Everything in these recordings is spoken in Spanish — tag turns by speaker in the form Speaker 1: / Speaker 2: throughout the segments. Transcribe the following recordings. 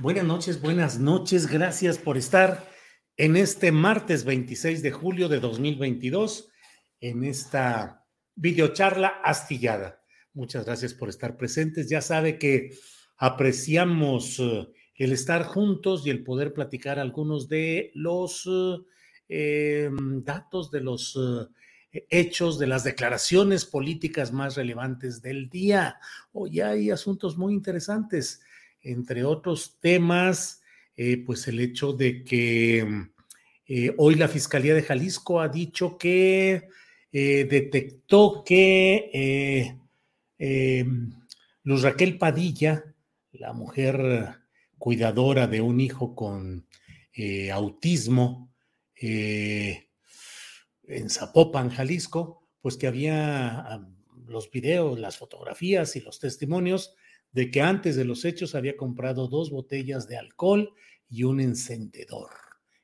Speaker 1: Buenas noches, buenas noches. Gracias por estar en este martes 26 de julio de 2022, en esta videocharla astillada. Muchas gracias por estar presentes. Ya sabe que apreciamos eh, el estar juntos y el poder platicar algunos de los eh, datos, de los eh, hechos, de las declaraciones políticas más relevantes del día. Hoy hay asuntos muy interesantes entre otros temas, eh, pues el hecho de que eh, hoy la Fiscalía de Jalisco ha dicho que eh, detectó que Luz Raquel Padilla, la mujer cuidadora de un hijo con autismo en Zapopan, Jalisco, pues que había ah, los videos, las fotografías y los testimonios de que antes de los hechos había comprado dos botellas de alcohol y un encendedor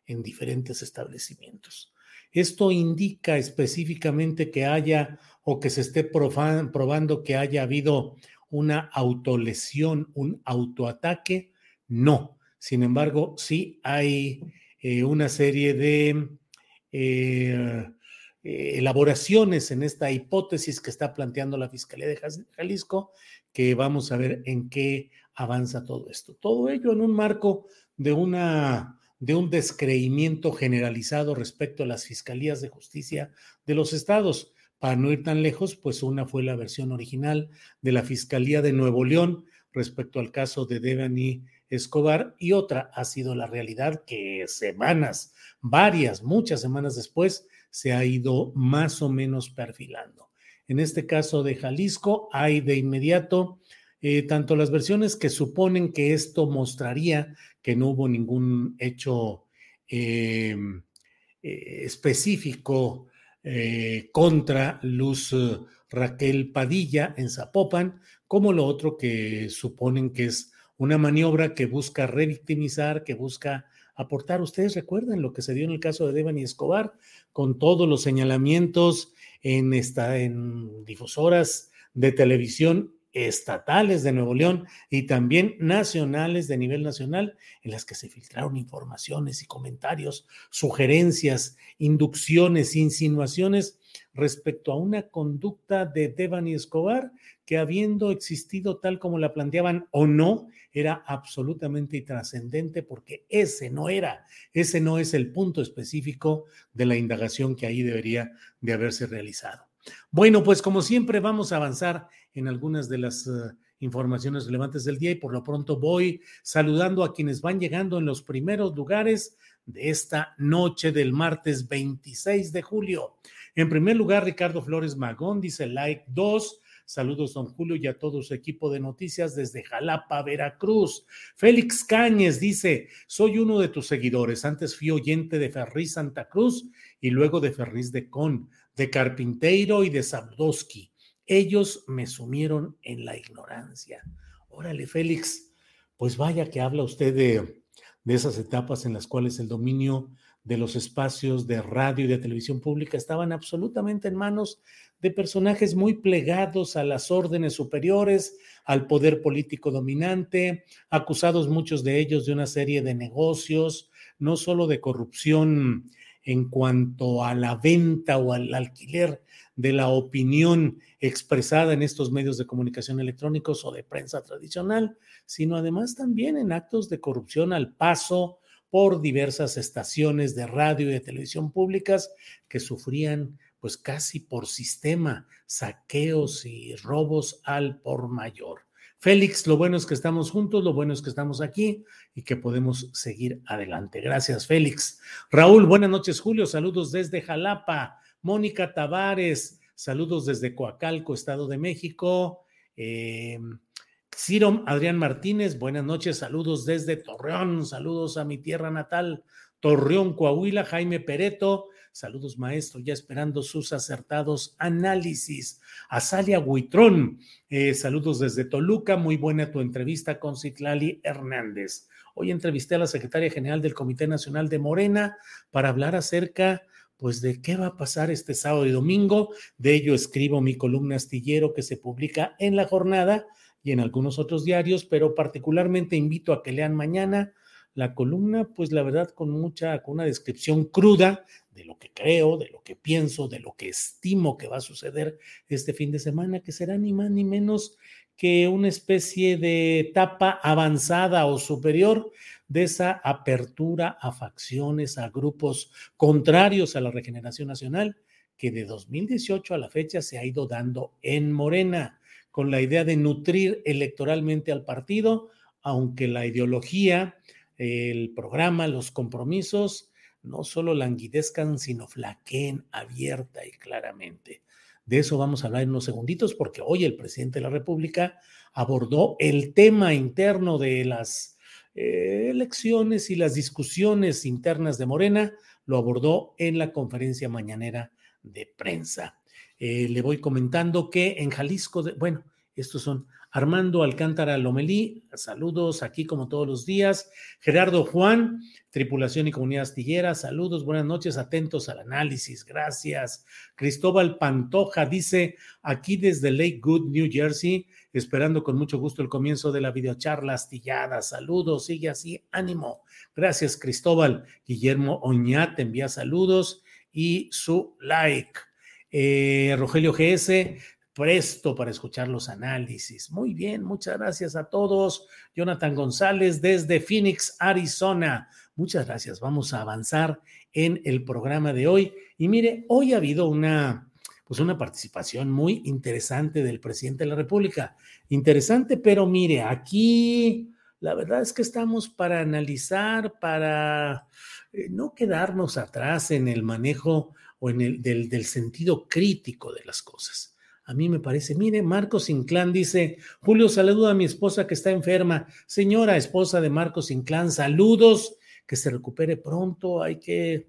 Speaker 1: en diferentes establecimientos. Esto indica específicamente que haya o que se esté probando que haya habido una autolesión, un autoataque. No. Sin embargo, sí hay eh, una serie de eh, eh, elaboraciones en esta hipótesis que está planteando la Fiscalía de Jalisco que vamos a ver en qué avanza todo esto. Todo ello en un marco de una de un descreimiento generalizado respecto a las fiscalías de justicia de los estados. Para no ir tan lejos, pues una fue la versión original de la Fiscalía de Nuevo León respecto al caso de Devani Escobar y otra ha sido la realidad que semanas, varias, muchas semanas después, se ha ido más o menos perfilando. En este caso de Jalisco hay de inmediato eh, tanto las versiones que suponen que esto mostraría que no hubo ningún hecho em, eh, específico eh, contra Luz Raquel Padilla en Zapopan, como lo otro que suponen que es una maniobra que busca revictimizar, que busca aportar. Ustedes recuerdan lo que se dio en el caso de Devani Escobar, con todos los señalamientos en, esta, en difusoras de televisión estatales de Nuevo León y también nacionales de nivel nacional, en las que se filtraron informaciones y comentarios, sugerencias, inducciones, insinuaciones respecto a una conducta de Devani Escobar que habiendo existido tal como la planteaban o no, era absolutamente trascendente porque ese no era, ese no es el punto específico de la indagación que ahí debería de haberse realizado. Bueno, pues como siempre vamos a avanzar en algunas de las uh, informaciones relevantes del día y por lo pronto voy saludando a quienes van llegando en los primeros lugares de esta noche del martes 26 de julio. En primer lugar, Ricardo Flores Magón dice like 2. Saludos, don Julio, y a todo su equipo de noticias desde Jalapa, Veracruz. Félix Cáñez dice: Soy uno de tus seguidores. Antes fui oyente de Ferriz Santa Cruz y luego de Ferriz de Con, de Carpinteiro y de Zabdowski. Ellos me sumieron en la ignorancia. Órale, Félix, pues vaya que habla usted de, de esas etapas en las cuales el dominio de los espacios de radio y de televisión pública estaban absolutamente en manos de personajes muy plegados a las órdenes superiores, al poder político dominante, acusados muchos de ellos de una serie de negocios, no solo de corrupción en cuanto a la venta o al alquiler de la opinión expresada en estos medios de comunicación electrónicos o de prensa tradicional, sino además también en actos de corrupción al paso por diversas estaciones de radio y de televisión públicas que sufrían pues casi por sistema saqueos y robos al por mayor. Félix, lo bueno es que estamos juntos, lo bueno es que estamos aquí y que podemos seguir adelante. Gracias, Félix. Raúl, buenas noches, Julio. Saludos desde Jalapa. Mónica Tavares, saludos desde Coacalco, Estado de México. Eh, Ciro Adrián Martínez, buenas noches, saludos desde Torreón, saludos a mi tierra natal, Torreón, Coahuila, Jaime Pereto, saludos maestro, ya esperando sus acertados análisis. Azalia Huitrón, eh, saludos desde Toluca, muy buena tu entrevista con Citlali Hernández. Hoy entrevisté a la secretaria general del Comité Nacional de Morena para hablar acerca pues de qué va a pasar este sábado y domingo. De ello escribo mi columna astillero que se publica en la jornada y en algunos otros diarios, pero particularmente invito a que lean mañana la columna, pues la verdad con mucha, con una descripción cruda de lo que creo, de lo que pienso, de lo que estimo que va a suceder este fin de semana, que será ni más ni menos que una especie de etapa avanzada o superior de esa apertura a facciones, a grupos contrarios a la regeneración nacional, que de 2018 a la fecha se ha ido dando en Morena, con la idea de nutrir electoralmente al partido, aunque la ideología, el programa, los compromisos, no solo languidezcan, sino flaqueen abierta y claramente. De eso vamos a hablar en unos segunditos, porque hoy el presidente de la República abordó el tema interno de las eh, elecciones y las discusiones internas de Morena, lo abordó en la conferencia mañanera de prensa. Eh, le voy comentando que en Jalisco, bueno, estos son Armando Alcántara Lomelí, saludos aquí como todos los días. Gerardo Juan, tripulación y comunidad astillera, saludos, buenas noches, atentos al análisis, gracias. Cristóbal Pantoja dice, aquí desde Lakewood, New Jersey, esperando con mucho gusto el comienzo de la videocharla astillada. Saludos, sigue así, ánimo. Gracias, Cristóbal. Guillermo Oñate envía saludos y su like. Eh, Rogelio GS, presto para escuchar los análisis. Muy bien, muchas gracias a todos. Jonathan González desde Phoenix, Arizona. Muchas gracias. Vamos a avanzar en el programa de hoy. Y mire, hoy ha habido una, pues una participación muy interesante del presidente de la República. Interesante, pero mire, aquí la verdad es que estamos para analizar, para eh, no quedarnos atrás en el manejo o en el del, sentido crítico de las cosas a mí me parece, mire, Marcos Inclán dice, Julio, saludo a mi esposa que está enferma. Señora esposa de Marcos Inclán, saludos, que se recupere pronto. Hay que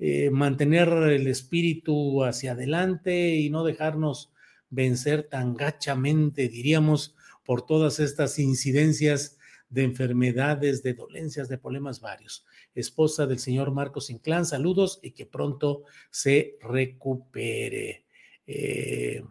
Speaker 1: eh, mantener el espíritu hacia adelante y no dejarnos vencer tan gachamente, diríamos, por todas estas incidencias de enfermedades, de dolencias, de problemas varios. Esposa del señor Marcos Inclán, saludos y que pronto se recupere. Eh,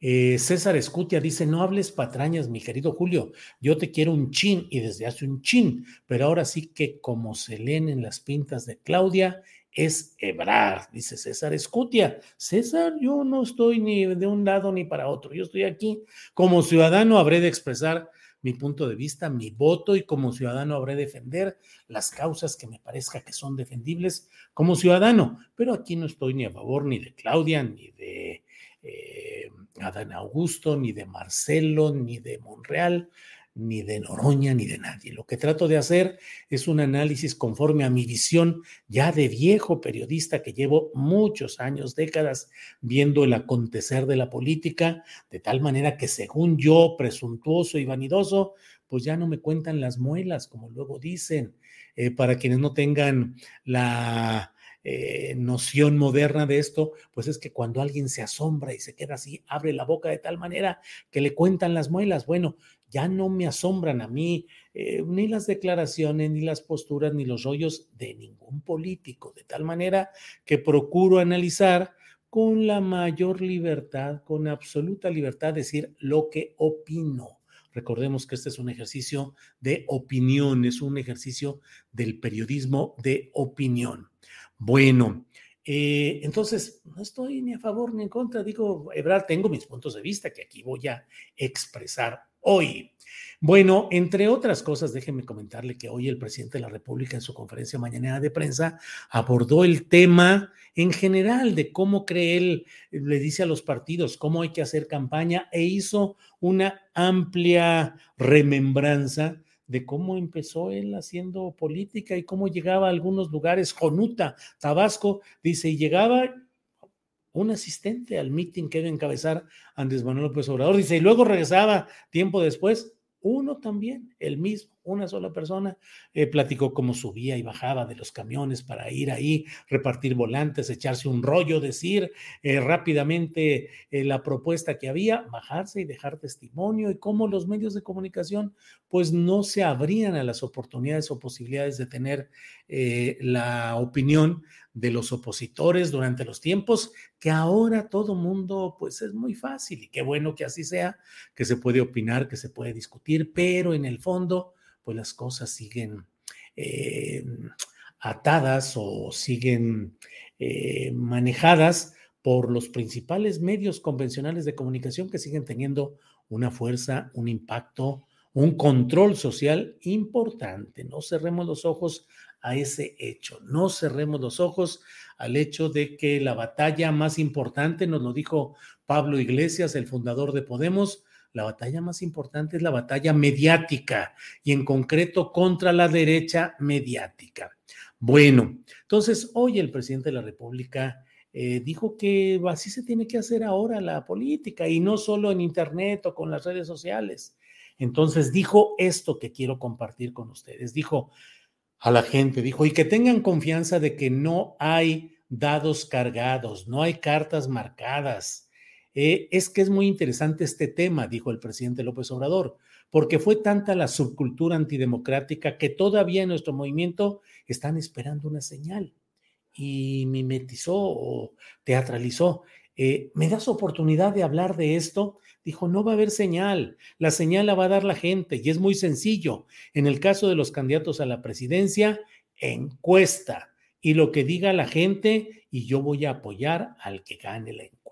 Speaker 1: eh, César Escutia dice, no hables patrañas, mi querido Julio, yo te quiero un chin y desde hace un chin, pero ahora sí que como se leen en las pintas de Claudia, es hebrar, dice César Escutia. César, yo no estoy ni de un lado ni para otro, yo estoy aquí como ciudadano, habré de expresar mi punto de vista, mi voto y como ciudadano habré de defender las causas que me parezca que son defendibles como ciudadano, pero aquí no estoy ni a favor ni de Claudia ni de... Eh, Adán Augusto, ni de Marcelo, ni de Monreal, ni de Noroña, ni de nadie. Lo que trato de hacer es un análisis conforme a mi visión ya de viejo periodista que llevo muchos años, décadas, viendo el acontecer de la política, de tal manera que según yo, presuntuoso y vanidoso, pues ya no me cuentan las muelas, como luego dicen, eh, para quienes no tengan la eh, noción moderna de esto, pues es que cuando alguien se asombra y se queda así, abre la boca de tal manera que le cuentan las muelas. Bueno, ya no me asombran a mí eh, ni las declaraciones, ni las posturas, ni los rollos de ningún político, de tal manera que procuro analizar con la mayor libertad, con absoluta libertad, decir lo que opino. Recordemos que este es un ejercicio de opinión, es un ejercicio del periodismo de opinión. Bueno, eh, entonces no estoy ni a favor ni en contra. Digo, Ebrard, tengo mis puntos de vista que aquí voy a expresar hoy. Bueno, entre otras cosas, déjenme comentarle que hoy el presidente de la República en su conferencia mañanera de prensa abordó el tema en general de cómo cree él, le dice a los partidos cómo hay que hacer campaña e hizo una amplia remembranza de cómo empezó él haciendo política y cómo llegaba a algunos lugares, Jonuta, Tabasco, dice, y llegaba un asistente al meeting que iba a encabezar Andrés Manuel López Obrador, dice, y luego regresaba tiempo después, uno también, el mismo una sola persona, eh, platicó cómo subía y bajaba de los camiones para ir ahí, repartir volantes, echarse un rollo, decir eh, rápidamente eh, la propuesta que había, bajarse y dejar testimonio y cómo los medios de comunicación pues no se abrían a las oportunidades o posibilidades de tener la opinión de los opositores durante los tiempos que ahora todo mundo pues es muy fácil y qué bueno que así sea, que se puede opinar, que se puede discutir, pero en el fondo pues las cosas siguen eh, atadas o siguen eh, manejadas por los principales medios convencionales de comunicación que siguen teniendo una fuerza, un impacto, un control social importante. No cerremos los ojos a ese hecho, no cerremos los ojos al hecho de que la batalla más importante, nos lo dijo Pablo Iglesias, el fundador de Podemos, la batalla más importante es la batalla mediática y en concreto contra la derecha mediática. Bueno, entonces hoy el presidente de la República eh, dijo que así se tiene que hacer ahora la política y no solo en Internet o con las redes sociales. Entonces dijo esto que quiero compartir con ustedes. Dijo a la gente, dijo, y que tengan confianza de que no hay dados cargados, no hay cartas marcadas eh, es que es muy interesante este tema, dijo el presidente López Obrador, porque fue tanta la subcultura antidemocrática que todavía en nuestro movimiento están esperando una señal y mimetizó o teatralizó. Eh, ¿Me das oportunidad de hablar de esto? Dijo, no va a haber señal, la señal la va a dar la gente y es muy sencillo. En el caso de los candidatos a la presidencia, encuesta y lo que diga la gente y yo voy a apoyar al que gane la encuesta.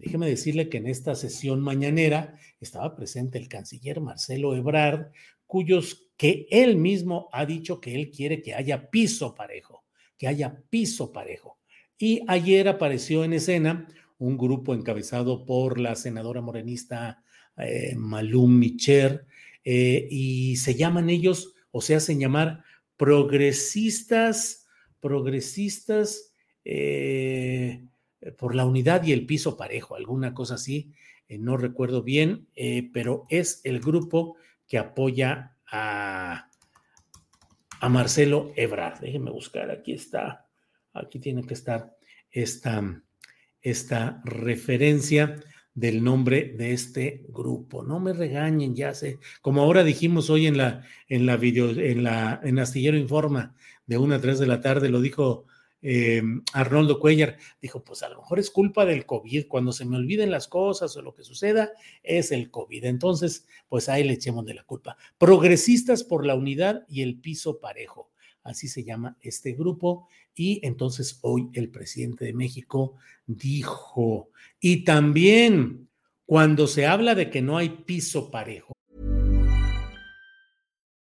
Speaker 1: Déjeme decirle que en esta sesión mañanera estaba presente el canciller Marcelo Ebrard, cuyos que él mismo ha dicho que él quiere que haya piso parejo, que haya piso parejo. Y ayer apareció en escena un grupo encabezado por la senadora morenista eh, Malum Micher, eh, y se llaman ellos, o se hacen llamar progresistas, progresistas, eh, por la unidad y el piso parejo, alguna cosa así, eh, no recuerdo bien, eh, pero es el grupo que apoya a, a Marcelo Ebrard. Déjenme buscar, aquí está, aquí tiene que estar esta, esta referencia del nombre de este grupo. No me regañen, ya sé. Como ahora dijimos hoy en la en la video en la en Astillero Informa de una a tres de la tarde lo dijo eh, Arnoldo Cuellar, dijo, pues a lo mejor es culpa del COVID, cuando se me olviden las cosas o lo que suceda, es el COVID. Entonces, pues ahí le echemos de la culpa. Progresistas por la unidad y el piso parejo, así se llama este grupo. Y entonces hoy el presidente de México dijo, y también cuando se habla de que no hay piso parejo,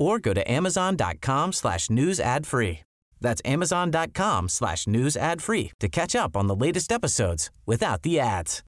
Speaker 2: or go to amazon.com slash news ad free. That's amazon.com slash news ad free to catch up on the latest episodes without the ads.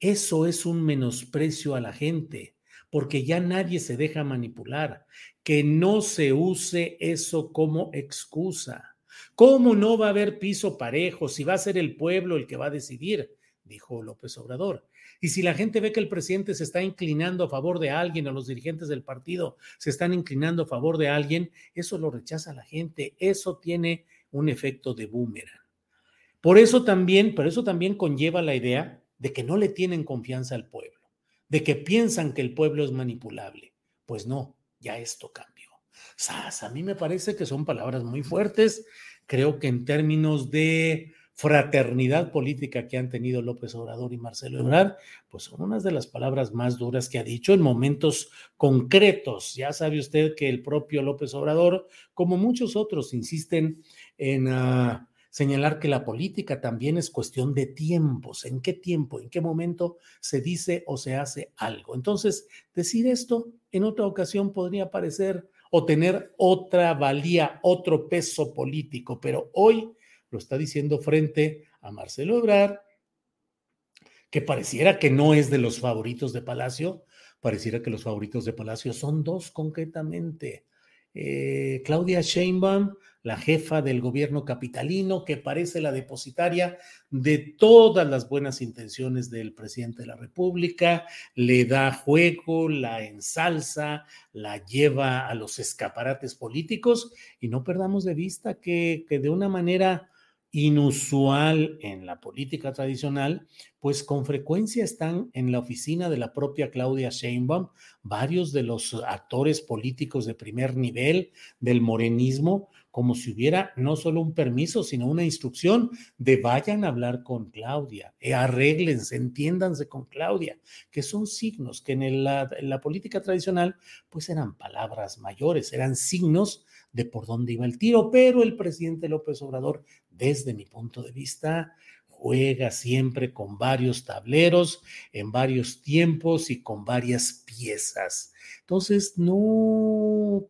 Speaker 1: Eso es un menosprecio a la gente, porque ya nadie se deja manipular. Que no se use eso como excusa. ¿Cómo no va a haber piso parejo si va a ser el pueblo el que va a decidir? Dijo López Obrador. Y si la gente ve que el presidente se está inclinando a favor de alguien o los dirigentes del partido se están inclinando a favor de alguien, eso lo rechaza la gente. Eso tiene un efecto de boomerang. Por eso también, pero eso también conlleva la idea de que no le tienen confianza al pueblo, de que piensan que el pueblo es manipulable. Pues no, ya esto cambió. Sas, a mí me parece que son palabras muy fuertes. Creo que en términos de fraternidad política que han tenido López Obrador y Marcelo Ebrard, pues son unas de las palabras más duras que ha dicho en momentos concretos. Ya sabe usted que el propio López Obrador, como muchos otros, insisten en uh, señalar que la política también es cuestión de tiempos, en qué tiempo, en qué momento se dice o se hace algo. Entonces, decir esto en otra ocasión podría parecer o tener otra valía, otro peso político, pero hoy lo está diciendo frente a Marcelo Ebrard, que pareciera que no es de los favoritos de Palacio, pareciera que los favoritos de Palacio son dos concretamente. Eh, Claudia Sheinbaum, la jefa del gobierno capitalino, que parece la depositaria de todas las buenas intenciones del presidente de la República, le da juego, la ensalza, la lleva a los escaparates políticos y no perdamos de vista que, que de una manera inusual en la política tradicional, pues con frecuencia están en la oficina de la propia Claudia Sheinbaum. Varios de los actores políticos de primer nivel del morenismo, como si hubiera no solo un permiso, sino una instrucción de vayan a hablar con Claudia, eh, arréglense, entiéndanse con Claudia, que son signos que en, la, en la política tradicional pues eran palabras mayores, eran signos de por dónde iba el tiro, pero el presidente López Obrador desde mi punto de vista, juega siempre con varios tableros, en varios tiempos y con varias piezas. Entonces, no,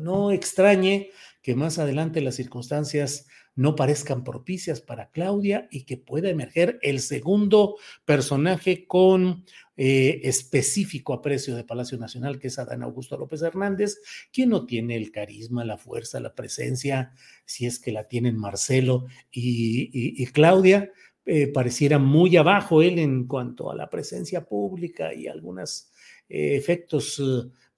Speaker 1: no extrañe que más adelante las circunstancias no parezcan propicias para Claudia y que pueda emerger el segundo personaje con eh, específico aprecio de Palacio Nacional, que es Adán Augusto López Hernández, quien no tiene el carisma, la fuerza, la presencia, si es que la tienen Marcelo y, Claudia, eh, pareciera muy abajo él en cuanto a la presencia pública y algunos eh, efectos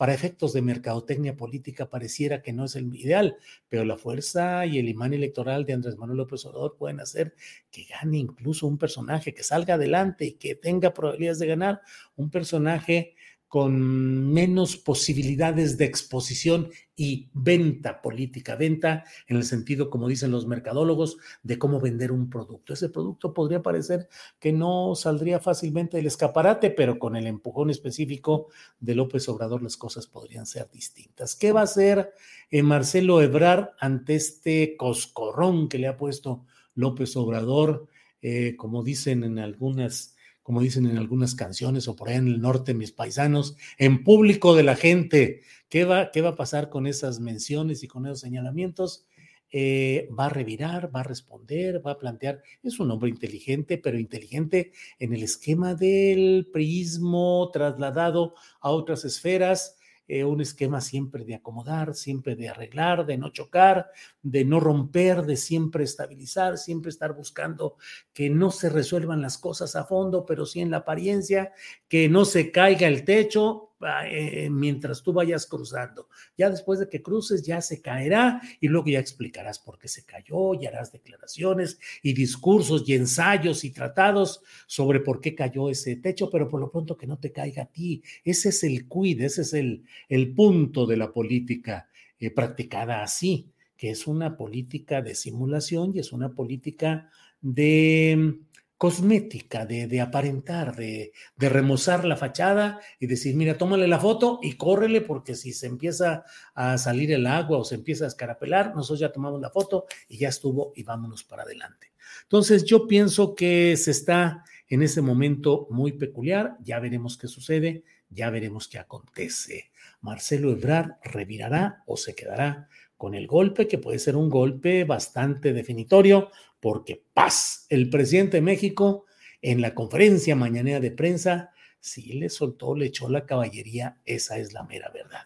Speaker 1: para efectos de mercadotecnia política pareciera que no es el ideal, pero la fuerza y el imán electoral de Andrés Manuel López Obrador pueden hacer que gane incluso un personaje, que salga adelante y que tenga probabilidades de ganar, un personaje con menos posibilidades de exposición y venta política, venta en el sentido, como dicen los mercadólogos, de cómo vender un producto. Ese producto podría parecer que no saldría fácilmente del escaparate, pero con el empujón específico de López Obrador las cosas podrían ser distintas. ¿Qué va a hacer eh, Marcelo Ebrar ante este coscorrón que le ha puesto López Obrador? Eh, como dicen en algunas como dicen en algunas canciones o por ahí en el norte, mis paisanos, en público de la gente. ¿Qué va, qué va a pasar con esas menciones y con esos señalamientos? Eh, va a revirar, va a responder, va a plantear. Es un hombre inteligente, pero inteligente en el esquema del prismo trasladado a otras esferas eh, un esquema siempre de acomodar, siempre de arreglar, de no chocar, de no romper, de siempre estabilizar, siempre estar buscando que no se resuelvan las cosas a fondo, pero sí en la apariencia, que no se caiga el techo, eh, mientras tú vayas cruzando. Ya después de que cruces, ya se caerá y luego ya explicarás por qué se cayó y harás declaraciones y discursos y ensayos y tratados sobre por qué cayó ese techo, pero por lo pronto que no te caiga a ti. Ese es el cuid, ese es el, el punto de la política eh, practicada así, que es una política de simulación y es una política de cosmética, de, aparentar, de, de, remozar la fachada y decir, mira, tómale la foto y córrele porque si se empieza a salir el agua o se empieza a escarapelar, nosotros ya tomamos la foto y ya estuvo y vámonos para adelante. Entonces yo pienso que se está en ese momento muy peculiar, ya veremos qué sucede, ya veremos qué acontece. Marcelo Ebrard revirará o se quedará con el golpe, que puede ser un golpe bastante definitorio, porque paz, el presidente de México en la conferencia mañanera de prensa, sí le soltó, le echó la caballería, esa es la mera verdad.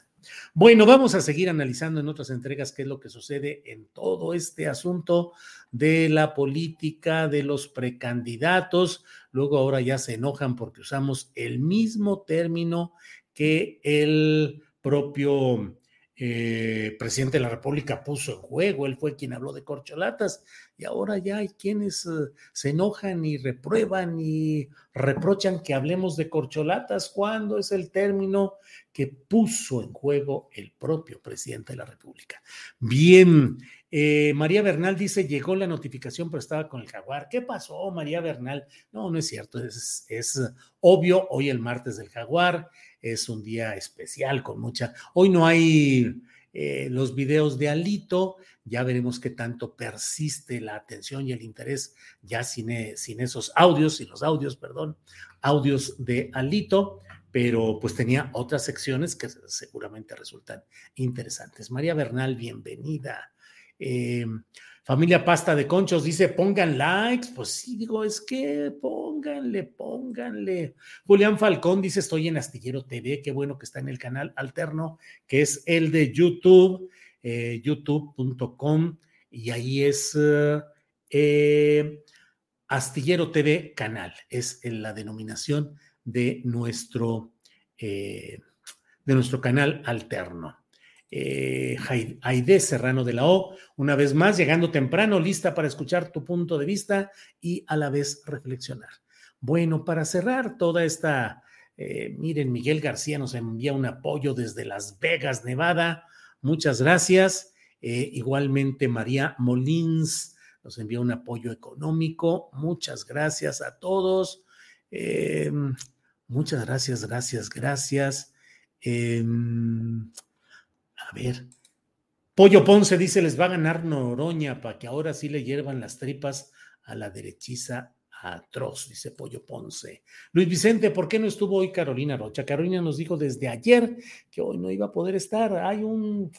Speaker 1: Bueno, vamos a seguir analizando en otras entregas qué es lo que sucede en todo este asunto de la política, de los precandidatos. Luego ahora ya se enojan porque usamos el mismo término que el propio eh, presidente de la República puso en juego, él fue quien habló de corcholatas y ahora ya hay quienes eh, se enojan y reprueban y reprochan que hablemos de corcholatas cuando es el término que puso en juego el propio presidente de la República. Bien, eh, María Bernal dice, llegó la notificación, pero estaba con el jaguar. ¿Qué pasó, María Bernal? No, no es cierto, es, es obvio, hoy el martes del jaguar es un día especial con mucha... Hoy no hay eh, los videos de Alito, ya veremos qué tanto persiste la atención y el interés ya sin, eh, sin esos audios, sin los audios, perdón, audios de Alito, pero pues tenía otras secciones que seguramente resultan interesantes. María Bernal, bienvenida. Eh, Familia Pasta de Conchos dice, pongan likes. Pues sí, digo, es que pónganle, pónganle. Julián Falcón dice, estoy en Astillero TV. Qué bueno que está en el canal alterno, que es el de YouTube, eh, youtube.com. Y ahí es eh, Astillero TV Canal. Es la denominación de nuestro, de nuestro canal alterno eh, Serrano de la O, una vez más, llegando temprano, lista para escuchar tu punto de vista y a la vez reflexionar. Bueno, para cerrar toda esta, eh, miren, Miguel García nos envía un apoyo desde Las Vegas, Nevada. Muchas gracias. Eh, igualmente, María Molins nos envía un apoyo económico. Muchas gracias a todos. Eh, muchas gracias, gracias, gracias. A ver. Pollo Ponce dice, les va a ganar Noroña para que ahora sí le hiervan las tripas a la derechiza atroz, dice Pollo Ponce. Luis Vicente, ¿por qué no estuvo hoy Carolina Rocha? Carolina nos dijo desde ayer que hoy no iba a poder estar. Hay un,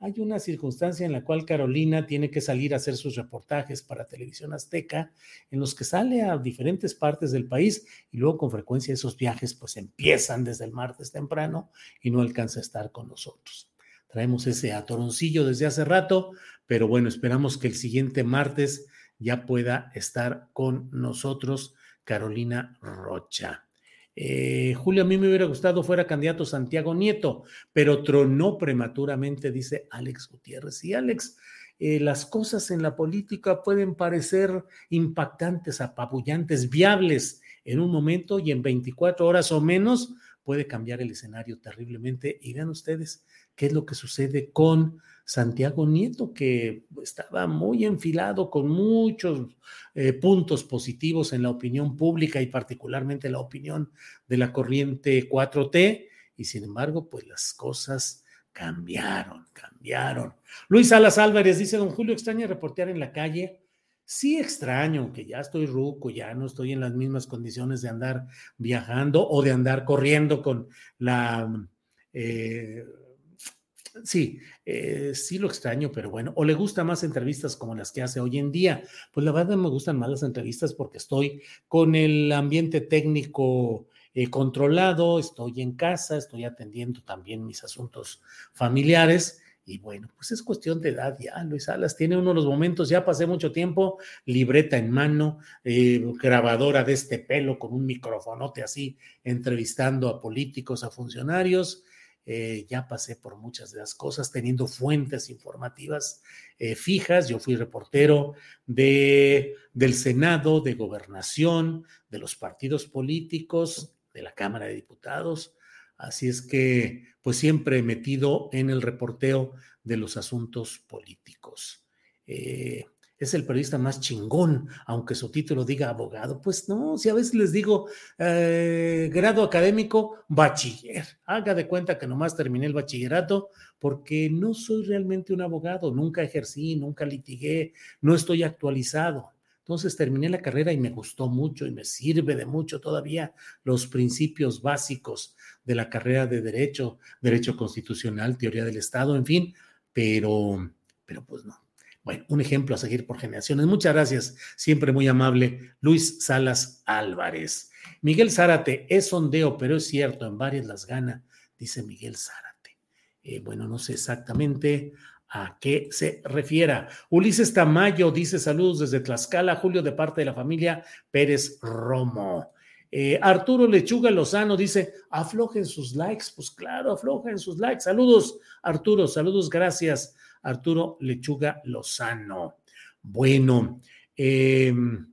Speaker 1: hay una circunstancia en la cual Carolina tiene que salir a hacer sus reportajes para Televisión Azteca, en los que sale a diferentes partes del país y luego con frecuencia esos viajes pues empiezan desde el martes temprano y no alcanza a estar con nosotros. Traemos ese atoroncillo desde hace rato, pero bueno, esperamos que el siguiente martes ya pueda estar con nosotros Carolina Rocha. Eh, Julio, a mí me hubiera gustado fuera candidato Santiago Nieto, pero tronó prematuramente, dice Alex Gutiérrez. Y Alex, eh, las cosas en la política pueden parecer impactantes, apabullantes, viables en un momento y en 24 horas o menos puede cambiar el escenario terriblemente. Y vean ustedes, qué es lo que sucede con Santiago Nieto, que estaba muy enfilado con muchos eh, puntos positivos en la opinión pública y particularmente la opinión de la corriente 4T, y sin embargo, pues las cosas cambiaron, cambiaron. Luis Salas Álvarez dice, don Julio, extraña reportear en la calle. Sí extraño, que ya estoy ruco, ya no estoy en las mismas condiciones de andar viajando o de andar corriendo con la... Eh, Sí, eh, sí lo extraño, pero bueno, o le gustan más entrevistas como las que hace hoy en día. Pues la verdad me gustan más las entrevistas porque estoy con el ambiente técnico eh, controlado, estoy en casa, estoy atendiendo también mis asuntos familiares. Y bueno, pues es cuestión de edad ya, Luis Salas tiene uno de los momentos, ya pasé mucho tiempo, libreta en mano, eh, grabadora de este pelo con un microfonote así, entrevistando a políticos, a funcionarios, eh, ya pasé por muchas de las cosas, teniendo fuentes informativas eh, fijas. Yo fui reportero de, del Senado, de Gobernación, de los partidos políticos, de la Cámara de Diputados. Así es que, pues siempre metido en el reporteo de los asuntos políticos. Eh, es el periodista más chingón, aunque su título diga abogado. Pues no, si a veces les digo eh, grado académico, bachiller. Haga de cuenta que nomás terminé el bachillerato porque no soy realmente un abogado, nunca ejercí, nunca litigué, no estoy actualizado. Entonces terminé la carrera y me gustó mucho y me sirve de mucho todavía los principios básicos de la carrera de derecho, derecho constitucional, teoría del Estado, en fin, pero, pero pues no bueno, un ejemplo a seguir por generaciones. Muchas gracias, siempre muy amable, Luis Salas Álvarez. Miguel Zárate, es sondeo, pero es cierto, en varias las gana, dice Miguel Zárate. Eh, bueno, no sé exactamente a qué se refiera. Ulises Tamayo dice saludos desde Tlaxcala, Julio de parte de la familia Pérez Romo. Eh, Arturo Lechuga Lozano dice, aflojen sus likes. Pues claro, aflojen sus likes. Saludos, Arturo, saludos, gracias. Arturo Lechuga Lozano. Bueno, em,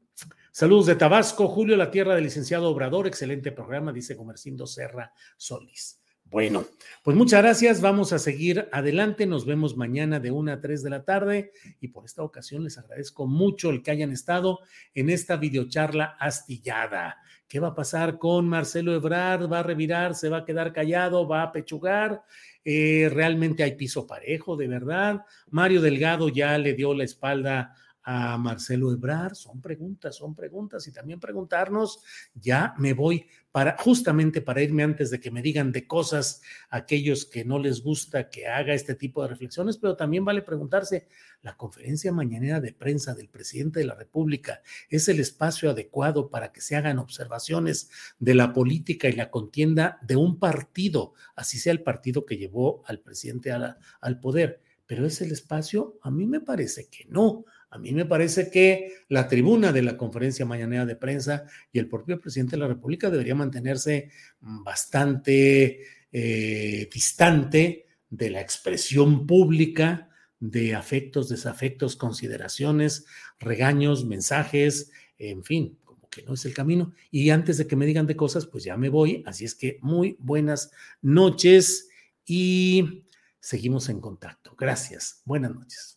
Speaker 1: saludos de Tabasco, Julio, la tierra del licenciado Obrador, excelente programa, dice Comercindo Serra Solís. Bueno, pues muchas gracias. Vamos a seguir adelante. Nos vemos mañana de 1 a 3 de la tarde. Y por esta ocasión les agradezco mucho el que hayan estado en esta videocharla astillada. ¿Qué va a pasar con Marcelo Ebrard? ¿Va a revirar? ¿Se va a quedar callado? ¿Va a pechugar? Eh, realmente hay piso parejo, de verdad. Mario Delgado ya le dio la espalda a Marcelo Ebrar. Son preguntas, son preguntas y también preguntarnos, ya me voy para justamente para irme antes de que me digan de cosas aquellos que no les gusta que haga este tipo de reflexiones, pero también vale preguntarse, la conferencia mañanera de prensa del presidente de la República es el espacio adecuado para que se hagan observaciones de la política y la contienda de un partido, así sea el partido que llevó al presidente al poder. Pero es el espacio, a mí me parece que no. A mí me parece que la tribuna de la conferencia mañanera de prensa y el propio presidente de la República debería mantenerse bastante eh, distante de la expresión pública de afectos, desafectos, consideraciones, regaños, mensajes, en fin, como que no es el camino. Y antes de que me digan de cosas, pues ya me voy. Así es que muy buenas noches y seguimos en contacto. Gracias. Buenas noches.